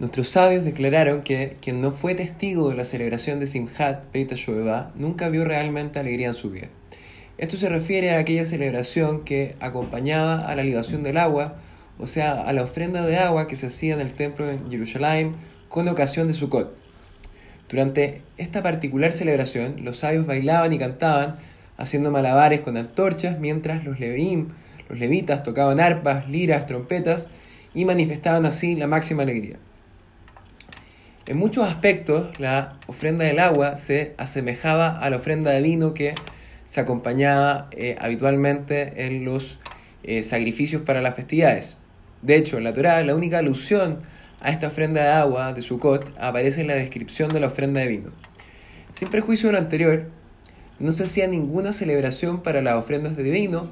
Nuestros sabios declararon que quien no fue testigo de la celebración de Simhat Beit Shoeva nunca vio realmente alegría en su vida. Esto se refiere a aquella celebración que acompañaba a la libación del agua, o sea, a la ofrenda de agua que se hacía en el templo de Jerusalén con ocasión de Sukkot. Durante esta particular celebración, los sabios bailaban y cantaban, haciendo malabares con antorchas, mientras los levín, los levitas tocaban arpas, liras, trompetas y manifestaban así la máxima alegría. En muchos aspectos, la ofrenda del agua se asemejaba a la ofrenda de vino que se acompañaba eh, habitualmente en los eh, sacrificios para las festividades. De hecho, en la Torah, la única alusión a esta ofrenda de agua de Sukkot aparece en la descripción de la ofrenda de vino. Sin prejuicio de lo anterior, no se hacía ninguna celebración para las ofrendas de vino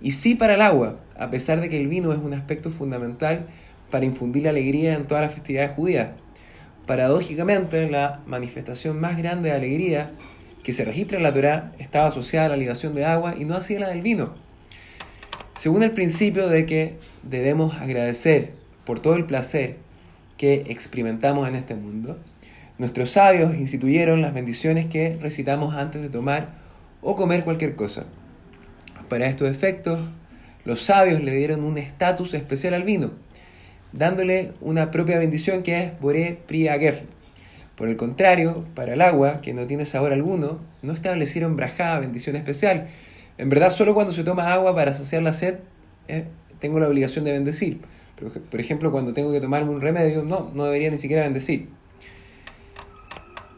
y sí para el agua, a pesar de que el vino es un aspecto fundamental para infundir alegría en todas las festividades judías. Paradójicamente, la manifestación más grande de alegría que se registra en la Torá estaba asociada a la libación de agua y no así la del vino. Según el principio de que debemos agradecer por todo el placer que experimentamos en este mundo, nuestros sabios instituyeron las bendiciones que recitamos antes de tomar o comer cualquier cosa. Para estos efectos, los sabios le dieron un estatus especial al vino dándole una propia bendición que es Boré Priagef. Por el contrario, para el agua, que no tiene sabor alguno, no establecieron brajá, bendición especial. En verdad, solo cuando se toma agua para saciar la sed, eh, tengo la obligación de bendecir. Pero, por ejemplo, cuando tengo que tomarme un remedio, no, no debería ni siquiera bendecir.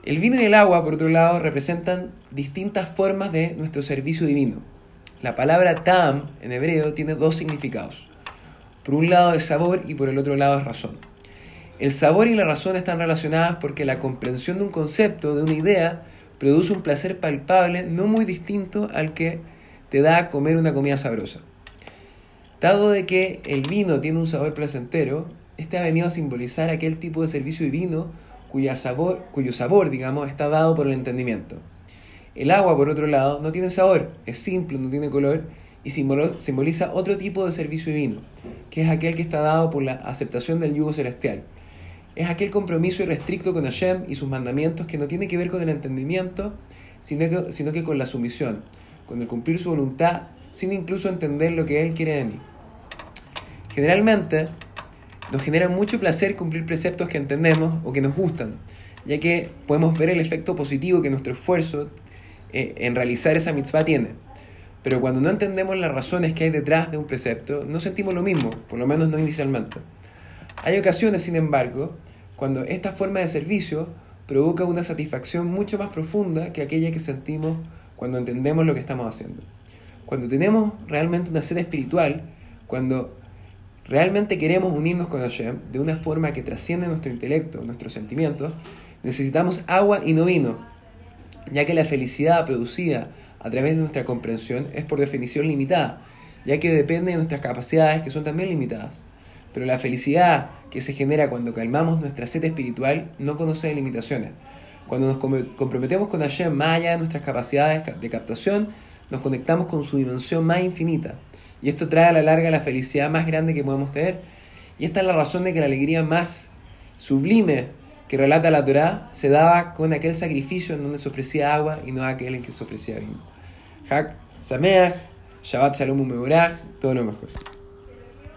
El vino y el agua, por otro lado, representan distintas formas de nuestro servicio divino. La palabra tam en hebreo tiene dos significados. Por un lado es sabor y por el otro lado es razón. El sabor y la razón están relacionadas porque la comprensión de un concepto, de una idea, produce un placer palpable no muy distinto al que te da comer una comida sabrosa. Dado de que el vino tiene un sabor placentero, este ha venido a simbolizar aquel tipo de servicio divino cuyo sabor, cuyo sabor digamos, está dado por el entendimiento. El agua, por otro lado, no tiene sabor, es simple, no tiene color y simboliza otro tipo de servicio divino, que es aquel que está dado por la aceptación del yugo celestial. Es aquel compromiso irrestricto con Hashem y sus mandamientos que no tiene que ver con el entendimiento, sino que, con la sumisión, con el cumplir su voluntad sin incluso entender lo que Él quiere de mí. Generalmente, nos genera mucho placer cumplir preceptos que entendemos o que nos gustan, ya que podemos ver el efecto positivo que nuestro esfuerzo eh, en realizar esa mitzvah tiene. Pero cuando no entendemos las razones que hay detrás de un precepto, no sentimos lo mismo, por lo menos no inicialmente. Hay ocasiones, sin embargo, cuando esta forma de servicio provoca una satisfacción mucho más profunda que aquella que sentimos cuando entendemos lo que estamos haciendo. Cuando tenemos realmente una sed espiritual, cuando realmente queremos unirnos con Hashem de una forma que trasciende nuestro intelecto, nuestros sentimientos, necesitamos agua y no vino, ya que la felicidad producida a través de nuestra comprensión es por definición limitada, ya que depende de nuestras capacidades que son también limitadas. Pero la felicidad que se genera cuando calmamos nuestra sed espiritual no conoce limitaciones. Cuando nos comprometemos con Hashem más allá nuestras capacidades de captación, nos conectamos con su dimensión más infinita. Y esto trae a la larga la felicidad más grande que podemos tener. Y esta es la razón de que la alegría más sublime que relata la Torá se daba con aquel sacrificio en donde se ofrecía agua y no aquel en que se ofrecía vino. Hak Sameach, Shabbat Shalom Umeborach, todo lo mejor.